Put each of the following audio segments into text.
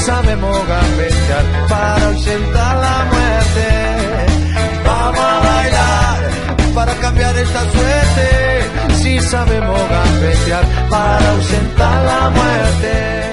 Sabemos gambetear para ausentar la muerte. Vamos a bailar para cambiar esta suerte. Si sabemos gambetear para ausentar la muerte.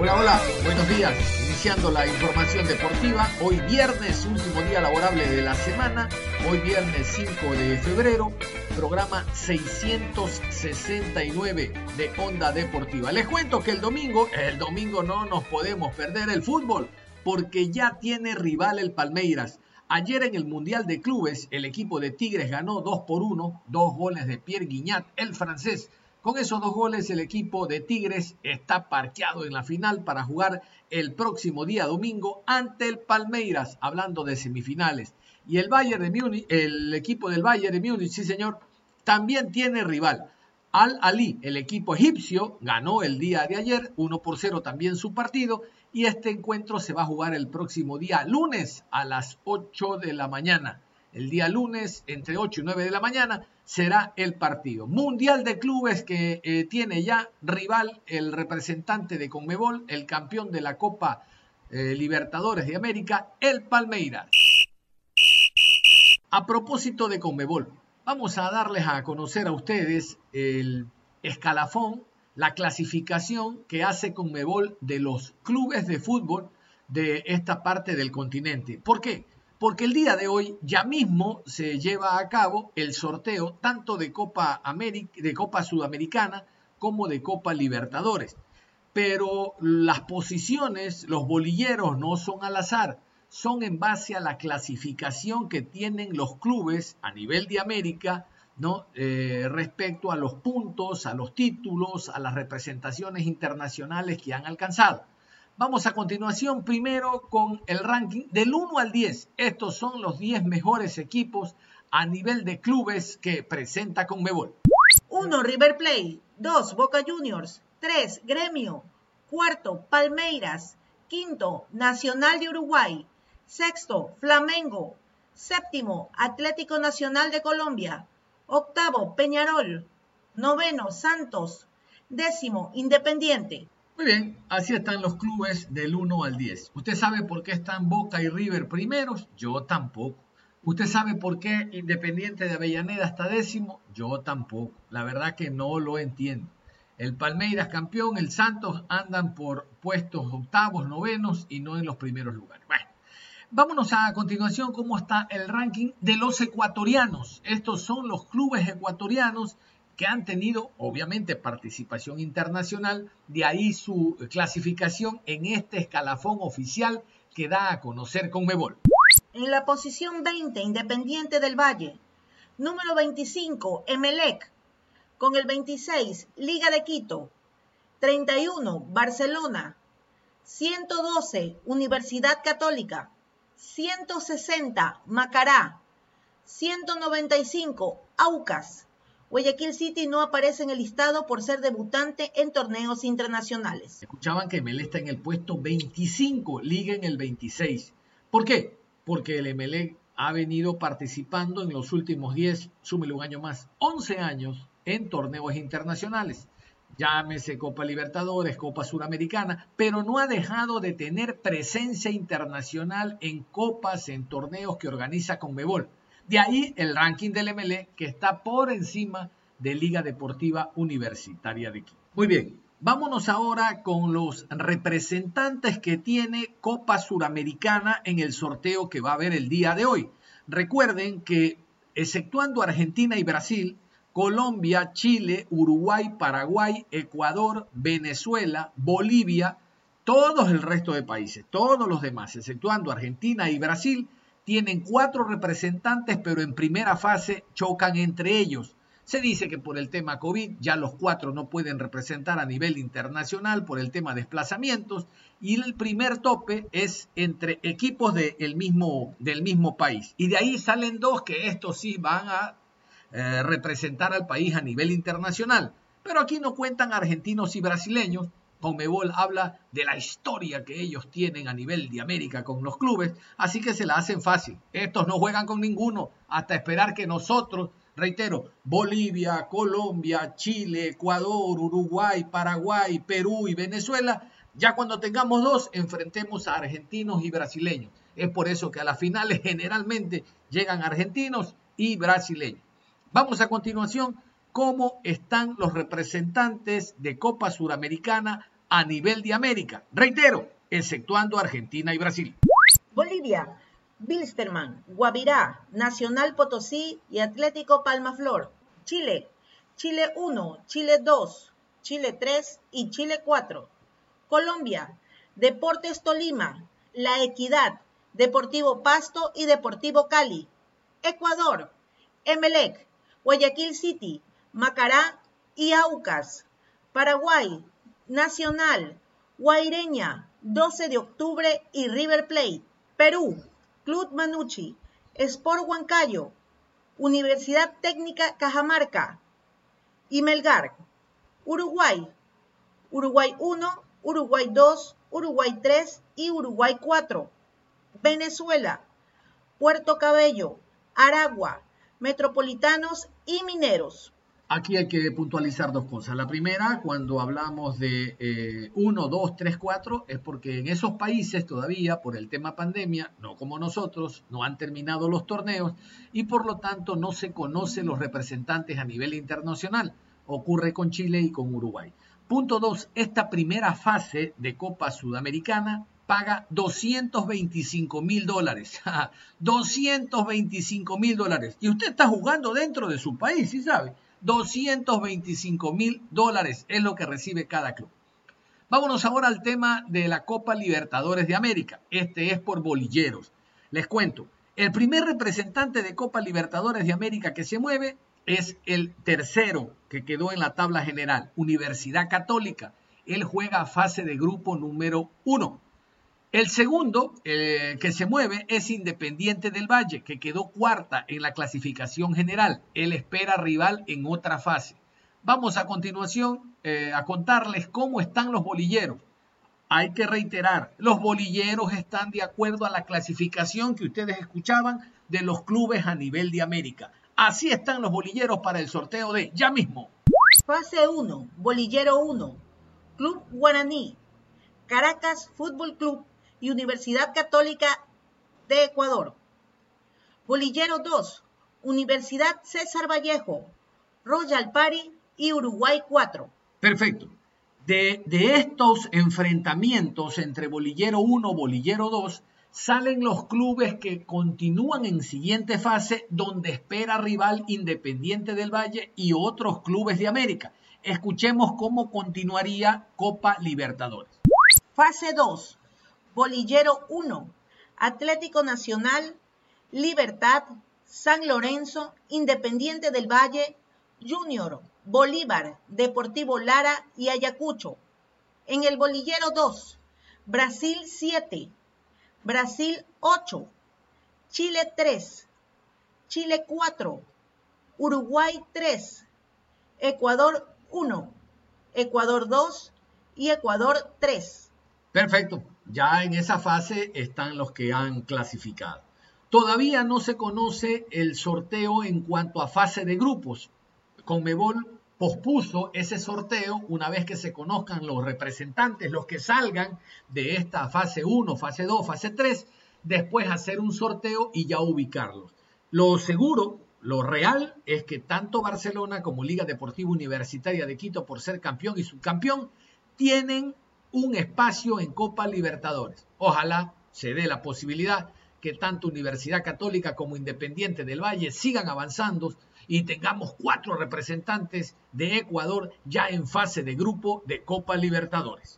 Hola, hola, buenos días. Iniciando la información deportiva, hoy viernes, último día laborable de la semana, hoy viernes 5 de febrero, programa 669 de Onda Deportiva. Les cuento que el domingo, el domingo no nos podemos perder el fútbol, porque ya tiene rival el Palmeiras. Ayer en el Mundial de Clubes, el equipo de Tigres ganó 2 por 1, dos goles de Pierre Guignat, el francés. Con esos dos goles, el equipo de Tigres está parqueado en la final para jugar el próximo día domingo ante el Palmeiras, hablando de semifinales. Y el Bayern de Múnich, el equipo del Bayern de Múnich, sí señor, también tiene rival. Al Ali, el equipo egipcio, ganó el día de ayer 1 por 0 también su partido y este encuentro se va a jugar el próximo día lunes a las 8 de la mañana. El día lunes entre 8 y 9 de la mañana será el partido. Mundial de clubes que eh, tiene ya rival el representante de Conmebol, el campeón de la Copa eh, Libertadores de América, el Palmeiras. A propósito de Conmebol, vamos a darles a conocer a ustedes el escalafón, la clasificación que hace Conmebol de los clubes de fútbol de esta parte del continente. ¿Por qué? Porque el día de hoy ya mismo se lleva a cabo el sorteo tanto de Copa, Sudamericana como de Copa Libertadores. Pero las posiciones, los bolilleros no son al azar son en base a la clasificación que tienen los clubes a nivel de América, ¿no? Eh, respecto a los puntos, a los títulos, a las representaciones internacionales que han alcanzado. Vamos a continuación primero con el ranking del 1 al 10. Estos son los 10 mejores equipos a nivel de clubes que presenta Conmebol. 1. River Plate. 2. Boca Juniors. 3. Gremio. Cuarto, Palmeiras. Quinto, Nacional de Uruguay. Sexto, Flamengo. Séptimo, Atlético Nacional de Colombia. Octavo, Peñarol. Noveno, Santos. Décimo, Independiente. Muy bien, así están los clubes del 1 al 10. ¿Usted sabe por qué están Boca y River primeros? Yo tampoco. ¿Usted sabe por qué Independiente de Avellaneda está décimo? Yo tampoco. La verdad que no lo entiendo. El Palmeiras campeón, el Santos andan por puestos octavos, novenos y no en los primeros lugares. Bueno, Vámonos a continuación cómo está el ranking de los ecuatorianos. Estos son los clubes ecuatorianos que han tenido obviamente participación internacional, de ahí su clasificación en este escalafón oficial que da a conocer Conmebol. En la posición 20, Independiente del Valle. Número 25, Emelec. Con el 26, Liga de Quito. 31, Barcelona. 112, Universidad Católica. 160 Macará, 195 Aucas. Guayaquil City no aparece en el listado por ser debutante en torneos internacionales. Escuchaban que Emelec está en el puesto 25, Liga en el 26. ¿Por qué? Porque el Emelec ha venido participando en los últimos 10, súmele un año más, 11 años en torneos internacionales llámese Copa Libertadores, Copa Suramericana, pero no ha dejado de tener presencia internacional en copas, en torneos que organiza Conmebol. De ahí el ranking del MLE que está por encima de Liga Deportiva Universitaria de Quito. Muy bien, vámonos ahora con los representantes que tiene Copa Suramericana en el sorteo que va a haber el día de hoy. Recuerden que, exceptuando Argentina y Brasil, Colombia, Chile, Uruguay, Paraguay, Ecuador, Venezuela, Bolivia Todos el resto de países, todos los demás, exceptuando Argentina y Brasil, tienen cuatro representantes, pero en primera fase chocan entre ellos. Se dice que por el tema COVID ya los cuatro no pueden representar a nivel internacional por el tema de desplazamientos y el primer tope es entre equipos mismo, del mismo país. Y de ahí salen dos que estos sí van a eh, representar al país a nivel internacional. Pero aquí no cuentan argentinos y brasileños. Conmebol habla de la historia que ellos tienen a nivel de América con los clubes, así que se la hacen fácil. Estos no juegan con ninguno hasta esperar que nosotros Reitero, Bolivia, Colombia, Chile, Ecuador, Uruguay, Paraguay, Perú y Venezuela, ya cuando tengamos dos, enfrentemos a argentinos y brasileños. Es por eso que a las finales generalmente llegan argentinos y brasileños. Vamos a continuación, cómo están los representantes de Copa Suramericana a nivel de América. Reitero, exceptuando Argentina y Brasil. Bolivia, Bilsterman, Guavirá, Nacional Potosí y Atlético Palmaflor. Chile, Chile 1, Chile 2, Chile 3 y Chile 4. Colombia, Deportes Tolima, La Equidad, Deportivo Pasto y Deportivo Cali. Ecuador, Emelec, Guayaquil City, Macará y Aucas. Paraguay, Nacional, Guaireña, 12 de octubre y River Plate. Perú, Club Manucci, Sport Huancayo, Universidad Técnica Cajamarca y Melgar. Uruguay, Uruguay 1, Uruguay 2, Uruguay 3 y Uruguay 4. Venezuela, Puerto Cabello, Aragua, Metropolitanos y Mineros. Aquí hay que puntualizar dos cosas. La primera, cuando hablamos de 1, 2, 3, 4, es porque en esos países todavía, por el tema pandemia, no como nosotros, no han terminado los torneos y por lo tanto no se conocen los representantes a nivel internacional. Ocurre con Chile y con Uruguay. Punto 2. Esta primera fase de Copa Sudamericana paga 225 mil dólares. 225 mil dólares. Y usted está jugando dentro de su país, ¿sí sabe? 225 mil dólares es lo que recibe cada club. Vámonos ahora al tema de la Copa Libertadores de América. Este es por bolilleros. Les cuento, el primer representante de Copa Libertadores de América que se mueve es el tercero que quedó en la tabla general, Universidad Católica. Él juega fase de grupo número uno. El segundo eh, que se mueve es Independiente del Valle, que quedó cuarta en la clasificación general. Él espera rival en otra fase. Vamos a continuación eh, a contarles cómo están los bolilleros. Hay que reiterar, los bolilleros están de acuerdo a la clasificación que ustedes escuchaban de los clubes a nivel de América. Así están los bolilleros para el sorteo de ya mismo. Fase 1, bolillero 1, Club Guaraní, Caracas Fútbol Club y Universidad Católica de Ecuador. Bolillero 2, Universidad César Vallejo, Royal Party y Uruguay 4. Perfecto. De, de, estos enfrentamientos entre Bolillero 1 y Bolillero 2 salen los clubes que continúan en siguiente fase donde espera rival Independiente del Valle y otros clubes de América. Escuchemos cómo continuaría Copa Libertadores. Fase 2. Bolillero 1, Atlético Nacional, Libertad, San Lorenzo, Independiente del Valle, Junior, Bolívar, Deportivo Lara y Ayacucho. En el Bolillero 2, Brasil 7, Brasil 8, Chile 3, Chile 4, Uruguay 3, Ecuador 1, Ecuador 2 y Ecuador 3. Perfecto. Ya en esa fase están los que han clasificado. Todavía no se conoce el sorteo en cuanto a fase de grupos. Conmebol pospuso ese sorteo una vez que se conozcan los representantes, los que salgan de esta fase 1, fase 2, fase 3, después hacer un sorteo y ya ubicarlos. Lo seguro, lo real es que tanto Barcelona como Liga Deportiva Universitaria de Quito, por ser campeón y subcampeón, tienen un espacio en Copa Libertadores. Ojalá se dé la posibilidad que tanto Universidad Católica como Independiente del Valle sigan avanzando y tengamos cuatro representantes de Ecuador ya en fase de grupo de Copa Libertadores.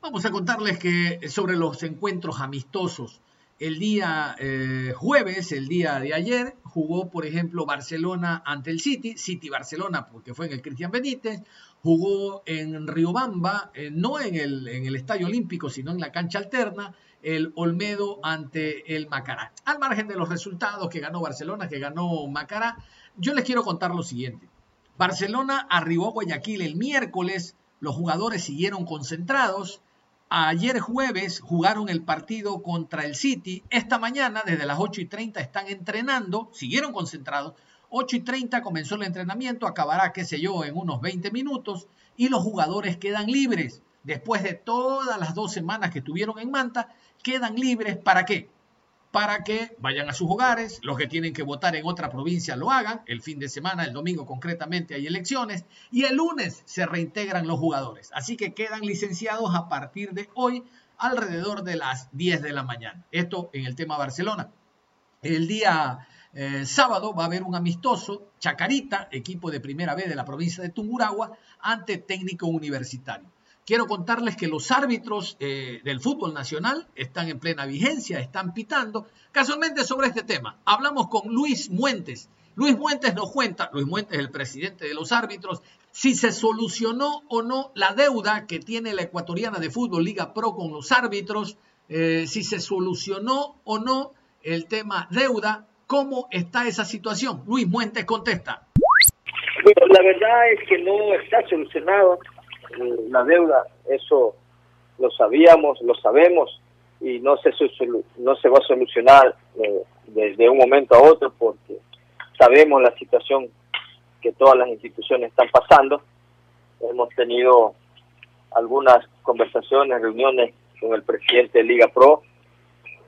Vamos a contarles que sobre los encuentros amistosos. El día eh, jueves, el día de ayer, jugó, por ejemplo, Barcelona ante el City, City Barcelona, porque fue en el Cristian Benítez, jugó en Riobamba, eh, no en el, en el Estadio Olímpico, sino en la cancha alterna, el Olmedo ante el Macará. Al margen de los resultados que ganó Barcelona, que ganó Macará, yo les quiero contar lo siguiente. Barcelona arribó a Guayaquil el miércoles, los jugadores siguieron concentrados, Ayer jueves jugaron el partido contra el City. Esta mañana, desde las 8 y 30, están entrenando, siguieron concentrados. 8 y 30 comenzó el entrenamiento, acabará, qué sé yo, en unos 20 minutos y los jugadores quedan libres. Después de todas las dos semanas que estuvieron en Manta, quedan libres para qué? Para que vayan a sus hogares, los que tienen que votar en otra provincia lo hagan, el fin de semana, el domingo concretamente hay elecciones, y el lunes se reintegran los jugadores. Así que quedan licenciados a partir de hoy alrededor de las 10 de la mañana. Esto en el tema Barcelona. El día eh, sábado va a haber un amistoso, Chacarita, equipo de primera vez de la provincia de Tunguragua, ante técnico universitario. Quiero contarles que los árbitros eh, del fútbol nacional están en plena vigencia, están pitando. Casualmente sobre este tema, hablamos con Luis Muentes. Luis Muentes nos cuenta, Luis Muentes, el presidente de los árbitros, si se solucionó o no la deuda que tiene la ecuatoriana de fútbol Liga Pro con los árbitros, eh, si se solucionó o no el tema deuda, ¿cómo está esa situación? Luis Muentes contesta. Bueno, la verdad es que no está solucionado la deuda, eso lo sabíamos, lo sabemos y no se, no se va a solucionar desde eh, un momento a otro porque sabemos la situación que todas las instituciones están pasando. Hemos tenido algunas conversaciones, reuniones con el presidente de Liga Pro,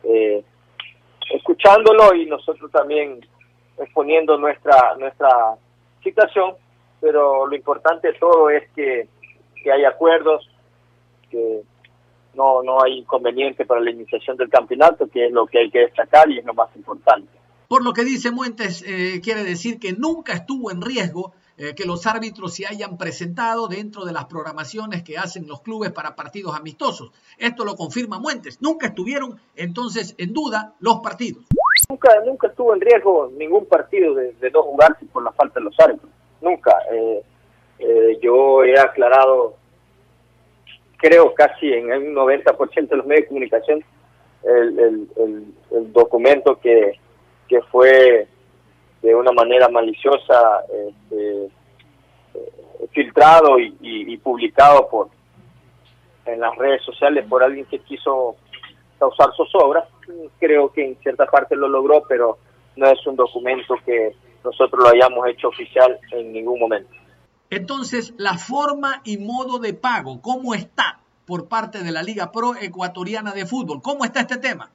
eh, escuchándolo y nosotros también exponiendo nuestra nuestra situación, pero lo importante de todo es que que hay acuerdos, que no, no hay inconveniente para la iniciación del campeonato, que es lo que hay que destacar y es lo más importante. Por lo que dice Muentes, eh, quiere decir que nunca estuvo en riesgo eh, que los árbitros se hayan presentado dentro de las programaciones que hacen los clubes para partidos amistosos. Esto lo confirma Muentes. Nunca estuvieron entonces en duda los partidos. Nunca, nunca estuvo en riesgo ningún partido de, de no jugarse por la falta de los árbitros. Nunca. Eh, eh, yo he aclarado, creo casi en un 90% de los medios de comunicación, el, el, documento que, que fue de una manera maliciosa este, eh, filtrado y, y, publicado por en las redes sociales por alguien que quiso causar zozobra. Creo que en cierta parte lo logró, pero no es un documento que nosotros lo hayamos hecho oficial en ningún momento. Entonces, la forma y modo de pago, ¿cómo está por parte de la Liga Pro Ecuatoriana de Fútbol? ¿Cómo está este tema?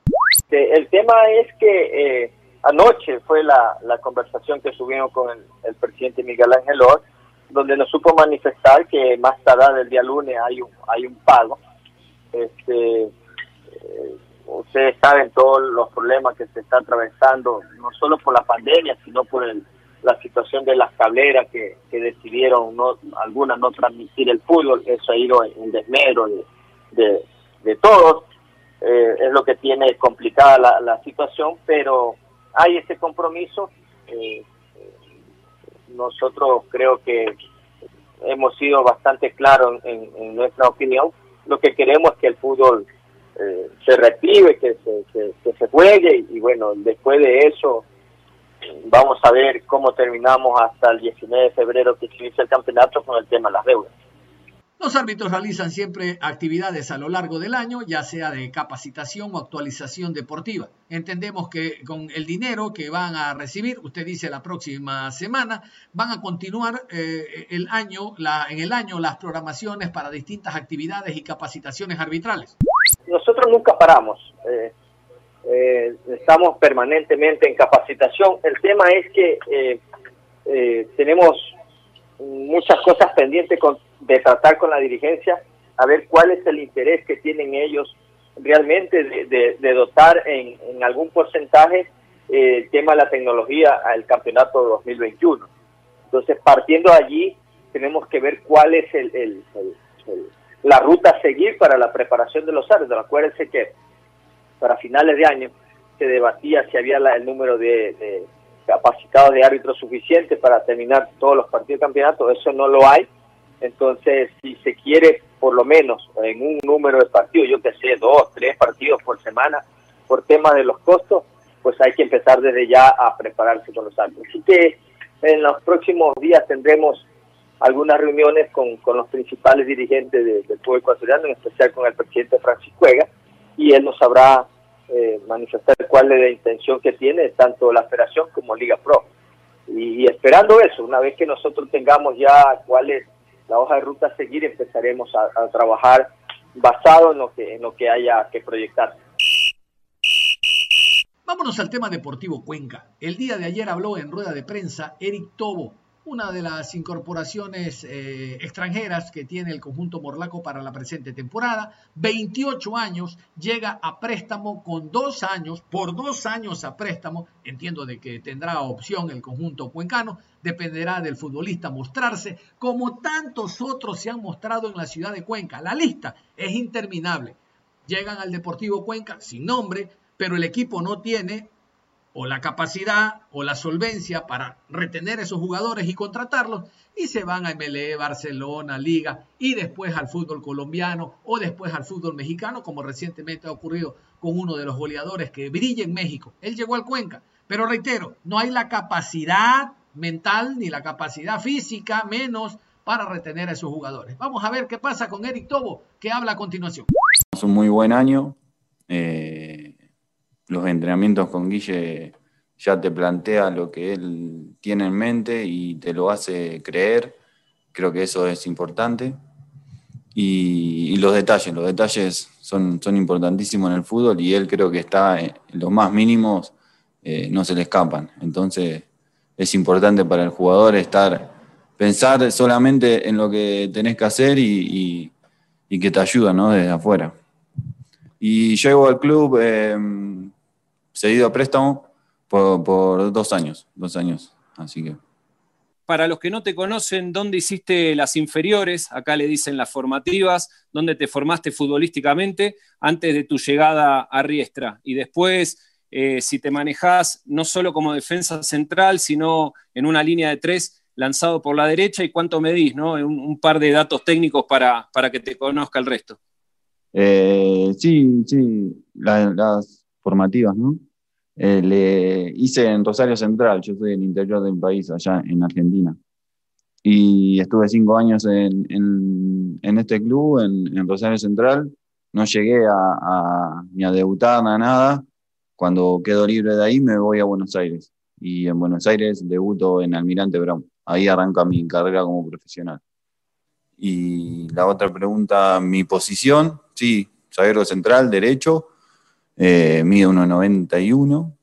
El tema es que eh, anoche fue la, conversación que subimos con el, presidente Miguel Ángel Or, donde nos supo manifestar que más tarde del día lunes hay un, hay un pago. Este, eh, ustedes saben todos los problemas que se están atravesando, no solo por la pandemia, sino por el la situación de las cableras que, decidieron no algunas no transmitir el fútbol, eso ha ido en desmedro de, de, todos, eh, es lo que tiene complicada la, situación, pero hay ese compromiso. Eh, nosotros creo que hemos sido bastante claros en, nuestra opinión. Lo que queremos es que el fútbol eh, se reactive, que se, que se juegue y bueno, después de eso vamos a ver cómo terminamos hasta el 19 de febrero que se inicia el campeonato con el tema de las deudas. Los árbitros realizan siempre actividades a lo largo del año, ya sea de capacitación o actualización deportiva. Entendemos que con el dinero que van a recibir, usted dice la próxima semana, van a continuar eh, el año, la, en el año las programaciones para distintas actividades y capacitaciones arbitrales. Nosotros nunca paramos. Eh, eh, estamos permanentemente en capacitación. El tema es que eh, eh, tenemos muchas cosas pendientes de tratar con la dirigencia, a ver cuál es el interés que tienen ellos realmente de, dotar en, algún porcentaje el tema de la tecnología al campeonato 2021. Entonces, partiendo de allí, tenemos que ver cuál es el, la ruta a seguir para la preparación de los árbitros. Acuérdense que para finales de año se debatía si había el número de, de capacitados de árbitros suficiente para terminar todos los partidos de campeonato, eso no lo hay. Entonces, si se quiere, por lo menos en un número de partidos, yo que sé, dos, tres partidos por semana, por temas de los costos, pues hay que empezar desde ya a prepararse con los árbitros. Así que en los próximos días tendremos algunas reuniones con, con los principales dirigentes del pueblo ecuatoriano, en especial con el presidente Francisco Cuega, y él nos sabrá eh, manifestar cuál es la intención que tiene tanto la Federación como Liga Pro. Y, esperando eso, una vez que nosotros tengamos ya cuál es la hoja de ruta a seguir, empezaremos a, trabajar basado en lo que en lo que haya que proyectar. Vámonos al tema deportivo Cuenca. El día de ayer habló en rueda de prensa Eric Tobo, una de las incorporaciones eh, extranjeras que tiene el conjunto Morlaco para la presente temporada. 28 años, llega a préstamo con dos años, por dos años a préstamo. Entiendo de que tendrá opción el conjunto cuencano, dependerá del futbolista mostrarse, como tantos otros se han mostrado en la ciudad de Cuenca. La lista es interminable. Llegan al Deportivo Cuenca sin nombre, pero el equipo no tiene o la capacidad o la solvencia para retener esos jugadores y contratarlos y se van a MLE, Barcelona, Liga y después al fútbol colombiano o después al fútbol mexicano como recientemente ha ocurrido con uno de los goleadores que brilla en México. Él llegó al Cuenca, pero reitero, no hay la capacidad mental ni la capacidad física menos para retener a esos jugadores. Vamos a ver qué pasa con Eric Tobo, que habla a continuación. Es un muy buen año. Eh los entrenamientos con Guille ya te plantea lo que él tiene en mente y te lo hace creer. Creo que eso es importante. Y, los detalles, los detalles son, son importantísimos en el fútbol y él creo que está en los más mínimos, eh, no se le escapan. Entonces es importante para el jugador estar, pensar solamente en lo que tenés que hacer y, que te ayuda desde afuera. Y llego al club eh, cedido a préstamo por, dos años, dos años. Así que. Para los que no te conocen, ¿dónde hiciste las inferiores? Acá le dicen las formativas, ¿dónde te formaste futbolísticamente antes de tu llegada a Riestra? Y después, eh, si te manejás no solo como defensa central, sino en una línea de tres lanzado por la derecha, ¿y cuánto medís? ¿no? Un, par de datos técnicos para, para, que te conozca el resto. Eh, sí, sí, las formativas, ¿no? Eh, le hice en Rosario Central, yo soy del interior del país, allá en Argentina. Y estuve cinco años en, en, este club, en, Rosario Central. No llegué a, ni a debutar ni a nada. Cuando quedo libre de ahí me voy a Buenos Aires. Y en Buenos Aires debuto en Almirante Brown. Ahí arranca mi carrera como profesional. Y la otra pregunta, mi posición, sí, zaguero central, derecho eh, mide 1,91.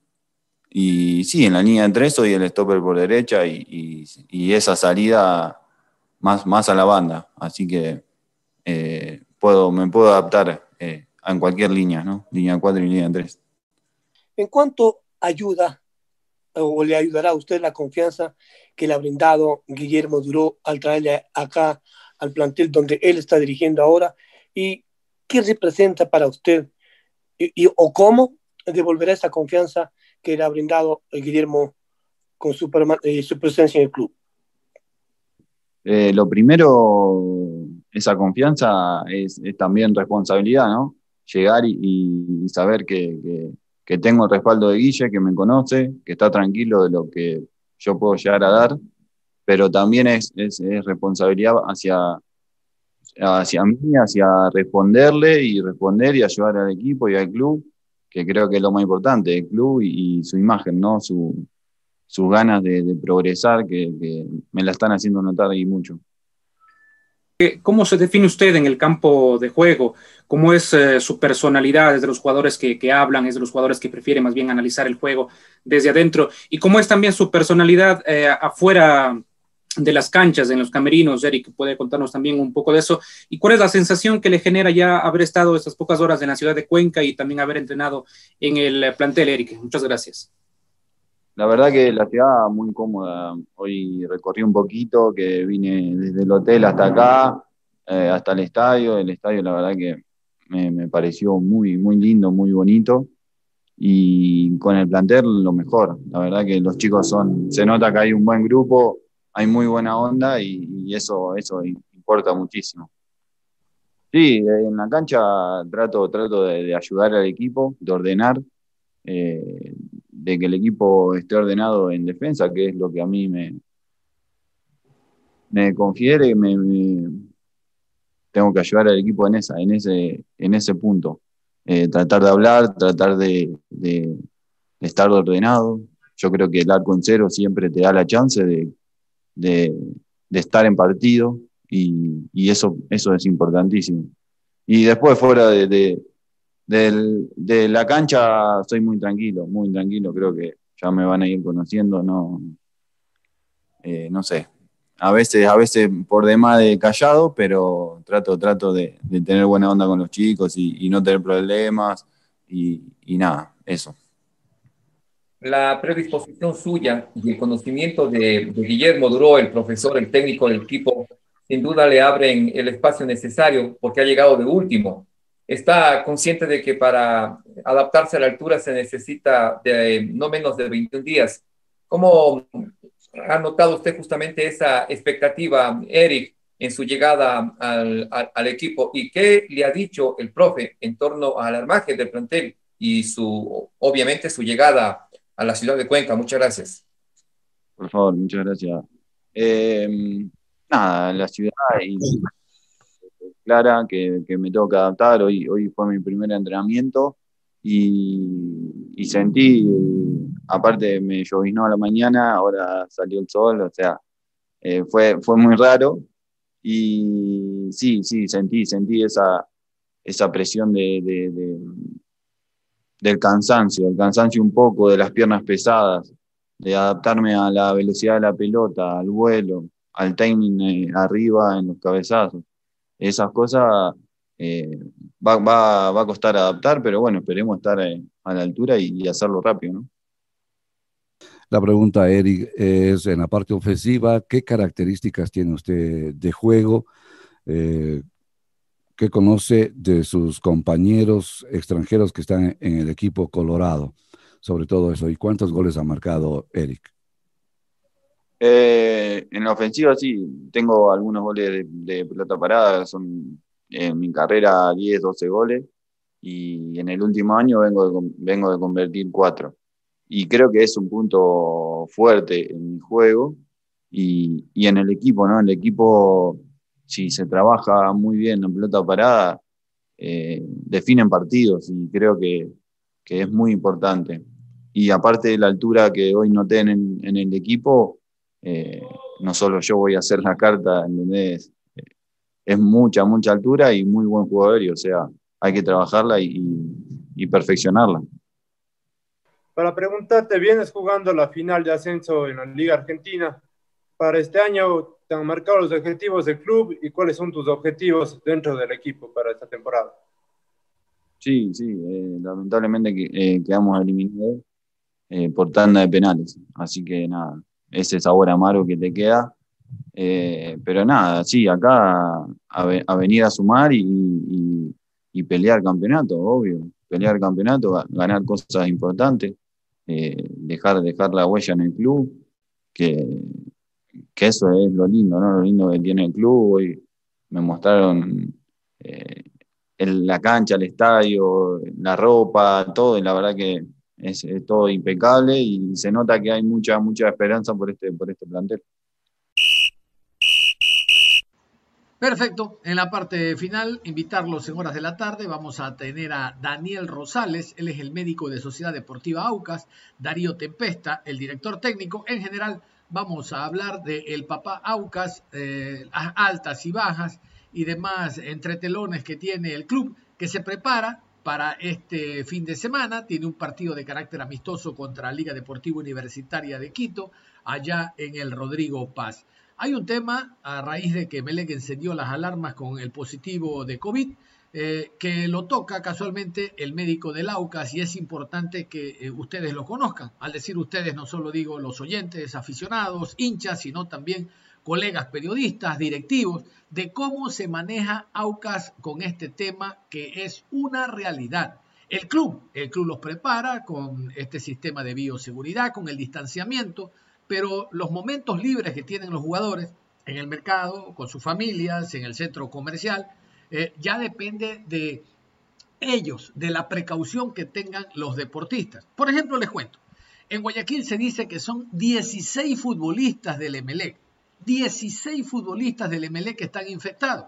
Y sí, en la línea de tres soy el stopper por derecha y, esa salida más, más a la banda. Así que eh, puedo, me puedo adaptar eh, en cualquier línea, ¿no? Línea 4 y línea 3. ¿En cuánto ayuda o le ayudará a usted la confianza que le ha brindado Guillermo Duró al traerle acá al plantel donde él está dirigiendo ahora? ¿Y qué representa para usted y, o cómo devolverá esa confianza que le ha brindado Guillermo con su, eh, su presencia en el club? Eh, lo primero, esa confianza es, también responsabilidad, ¿no? Llegar y, saber que, que, tengo el respaldo de Guille, que me conoce, que está tranquilo de lo que yo puedo llegar a dar, pero también es responsabilidad hacia, hacia mí, hacia responderle y responder y ayudar al equipo y al club, que creo que es lo más importante, el club y, su imagen, ¿no? Su, sus ganas de, progresar, que, me la están haciendo notar ahí mucho. ¿Cómo se define usted en el campo de juego? ¿Cómo es eh, su personalidad? ¿Es de los jugadores que, que, hablan? ¿Es de los jugadores que prefieren más bien analizar el juego desde adentro? ¿Y cómo es también su personalidad eh, afuera de las canchas en los camerinos. Eric puede contarnos también un poco de eso. ¿Y cuál es la sensación que le genera ya haber estado estas pocas horas en la ciudad de Cuenca y también haber entrenado en el plantel, Eric? Muchas gracias. La verdad que la ciudad muy cómoda. Hoy recorrí un poquito, que vine desde el hotel hasta acá. eh, hasta el estadio. El estadio, la verdad que me, pareció muy, muy lindo, muy bonito. Y con el plantel, lo mejor. La verdad que los chicos son, se nota que hay un buen grupo, hay muy buena onda y, eso, eso importa muchísimo. Sí, en la cancha trato, trato de, ayudar al equipo, de ordenar, eh, de que el equipo esté ordenado en defensa, que es lo que a mí me, me confiere, me, tengo que ayudar al equipo en, esa, en, ese, en ese punto. Eh, tratar de hablar, tratar de, estar ordenado. Yo creo que el arco en cero siempre te da la chance de, estar en partido y, eso, eso es importantísimo. Y después fuera de, de, la cancha soy muy tranquilo, muy tranquilo, creo que ya me van a ir conociendo, no, eh, no sé, a veces, a veces por demás de callado, pero trato, trato de, tener buena onda con los chicos y, no tener problemas y, nada, eso. La predisposición suya y el conocimiento de, Guillermo Duró, el profesor, el técnico del equipo, sin duda le abren el espacio necesario porque ha llegado de último. Está consciente de que para adaptarse a la altura se necesita de no menos de 21 días. ¿Cómo ha notado usted justamente esa expectativa, Eric, en su llegada al, al, equipo? ¿Y qué le ha dicho el profe en torno al armaje del plantel y su, obviamente, su llegada a la ciudad de Cuenca? Muchas gracias. Por favor, muchas gracias. Em, nada, la ciudad y clara que, que, me tengo que adaptar. Hoy, hoy fue mi primer entrenamiento y, sentí aparte me llovinó a la mañana, ahora salió el sol, o sea, eh, fue, fue muy raro. Y sí, sí, sentí, sentí esa, esa presión de, del cansancio, el cansancio un poco de las piernas pesadas, de adaptarme a la velocidad de la pelota, al vuelo, al timing eh, arriba en los cabezazos. Esas cosas eh, va, va, va, a costar adaptar, pero bueno, esperemos estar a la altura y hacerlo rápido, ¿no? La pregunta, Eric, es en la parte ofensiva, ¿qué características tiene usted de juego? Eh, ¿Qué conoce de sus compañeros extranjeros que están en el equipo Colorado? Sobre todo eso. ¿Y cuántos goles ha marcado Eric? Eh, en la ofensiva sí, tengo algunos goles de, pelota parada, son en mi carrera 10, 12 goles y en el último año vengo vengo de convertir cuatro y creo que es un punto fuerte en mi juego y, y, en el equipo, ¿no? El equipo, si se trabaja muy bien en pelota parada, eh, definen partidos y creo que, que, es muy importante. Y aparte de la altura que hoy no tienen en el equipo, eh, no solo yo voy a hacer la carta, ¿entendés? Es mucha, mucha altura y muy buen jugador y, o sea, hay que trabajarla y, y perfeccionarla. Para preguntarte, vienes jugando la final de ascenso en la Liga Argentina. Para este año, ¿te han marcado los objetivos del club y cuáles son tus objetivos dentro del equipo para esta temporada? Sí, sí, eh, lamentablemente eh, quedamos eliminados eh, por tanda de penales. Así que nada, ese sabor amargo que te queda. pero nada, sí, acá a, venir a sumar y, y, y, pelear campeonato, obvio. Pelear campeonato, ganar cosas importantes. Dejar, dejar la huella en el club, que, que, eso es lo lindo, ¿no? Lo lindo que tiene el club. Hoy me mostraron eh, la cancha, el estadio, la ropa, todo, y la verdad que es, es, todo impecable y se nota que hay mucha, mucha esperanza por este, por este plantel. Perfecto. En la parte final, invitarlos en horas de la tarde. Vamos a tener a Daniel Rosales, él es el médico de Sociedad Deportiva Aucas, Darío Tempesta, el director técnico. En general, vamos a hablar de el papá Aucas, eh, altas y bajas y demás entretelones que tiene el club, que se prepara para este fin de semana. Tiene un partido de carácter amistoso contra Liga Deportiva Universitaria de Quito, allá en el Rodrigo Paz. Hay un tema a raíz de que Melec encendió las alarmas con el positivo de COVID, eh, que lo toca casualmente el médico del AUCAS y es importante que eh, ustedes lo conozcan. Al decir ustedes, no solo digo los oyentes, aficionados, hinchas, sino también colegas periodistas, directivos, de cómo se maneja Aucas con este tema que es una realidad. El club, el club los prepara con este sistema de bioseguridad, con el distanciamiento, pero los momentos libres que tienen los jugadores en el mercado, con sus familias, en el centro comercial, eh, ya depende de ellos, de la precaución que tengan los deportistas. Por ejemplo, les cuento, en Guayaquil se dice que son 16 futbolistas del Emelec, 16 futbolistas del Emelec que están infectados.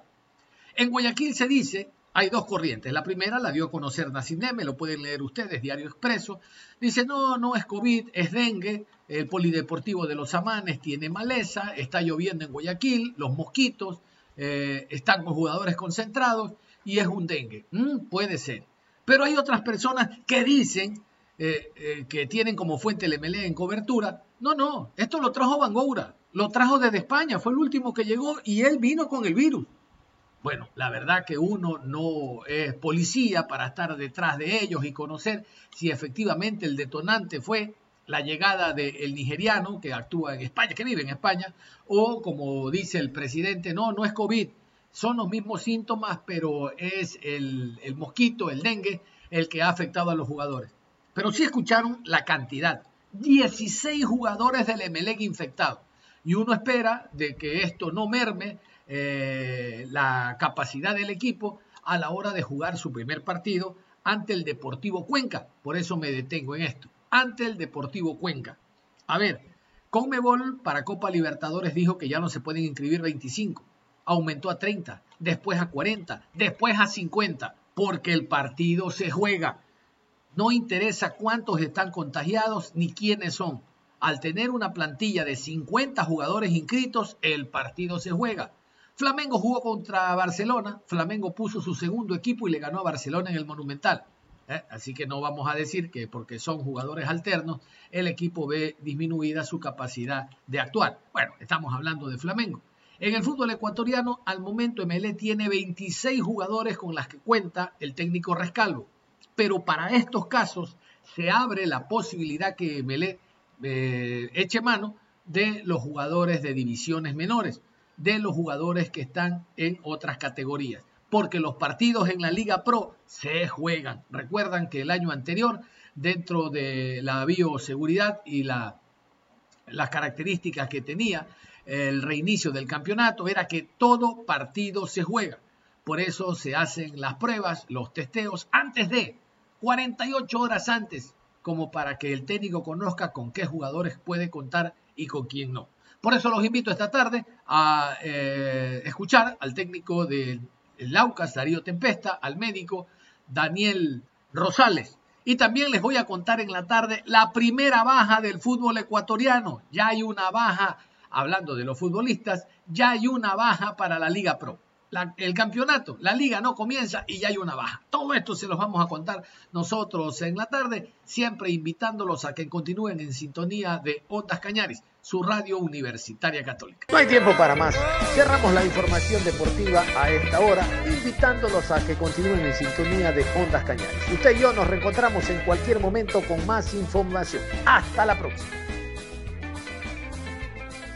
En Guayaquil se dice hay dos corrientes. La primera la dio a conocer me lo pueden leer ustedes, Diario Expreso. Dice, no, no es COVID, es dengue. El polideportivo de los Amanes tiene maleza, está lloviendo en Guayaquil, los mosquitos, eh, están con jugadores concentrados y es un dengue. Mm, puede ser. Pero hay otras personas que dicen eh, eh, que tienen como fuente el MLE en cobertura. No, no, esto lo trajo Bangoura, lo trajo desde España, fue el último que llegó y él vino con el virus. Bueno, la verdad que uno no es policía para estar detrás de ellos y conocer si efectivamente el detonante fue la llegada del nigeriano que actúa en España, que vive en España, o como dice el presidente, no, no es COVID, son los mismos síntomas, pero es el, mosquito, el dengue, el que ha afectado a los jugadores. Pero sí escucharon la cantidad, 16 jugadores del Emelec infectados. Y uno espera de que esto no merme eh, la capacidad del equipo a la hora de jugar su primer partido ante el Deportivo Cuenca. Por eso me detengo en esto. Ante el Deportivo Cuenca. A ver, Conmebol para Copa Libertadores dijo que ya no se pueden inscribir 25. Aumentó a 30, después a 40, después a 50, porque el partido se juega. No interesa cuántos están contagiados ni quiénes son. Al tener una plantilla de 50 jugadores inscritos, el partido se juega. Flamengo jugó contra Barcelona, Flamengo puso su segundo equipo y le ganó a Barcelona en el Monumental. ¿Eh? Así que no vamos a decir que porque son jugadores alternos, el equipo ve disminuida su capacidad de actuar. Bueno, estamos hablando de Flamengo. En el fútbol ecuatoriano, al momento MLE tiene 26 jugadores con las que cuenta el técnico Rescalvo. Pero para estos casos se abre la posibilidad que MLE eh, eche mano de los jugadores de divisiones menores de los jugadores que están en otras categorías. Porque los partidos en la Liga Pro se juegan. Recuerdan que el año anterior, dentro de la bioseguridad y la, las características que tenía el reinicio del campeonato, era que todo partido se juega. Por eso se hacen las pruebas, los testeos, antes de 48 horas antes, como para que el técnico conozca con qué jugadores puede contar y con quién no. Por eso los invito esta tarde a eh, escuchar al técnico del Laucas, Darío Tempesta, al médico Daniel Rosales. Y también les voy a contar en la tarde la primera baja del fútbol ecuatoriano. Ya hay una baja, hablando de los futbolistas, ya hay una baja para la Liga Pro el campeonato, la liga no comienza y ya hay una baja. Todo esto se los vamos a contar nosotros en la tarde, siempre invitándolos a que continúen en sintonía de Ondas Cañaris, su radio universitaria católica. No hay tiempo para más. Cerramos la información deportiva a esta hora, invitándolos a que continúen en sintonía de Ondas Cañaris. Usted y yo nos reencontramos en cualquier momento con más información. Hasta la próxima.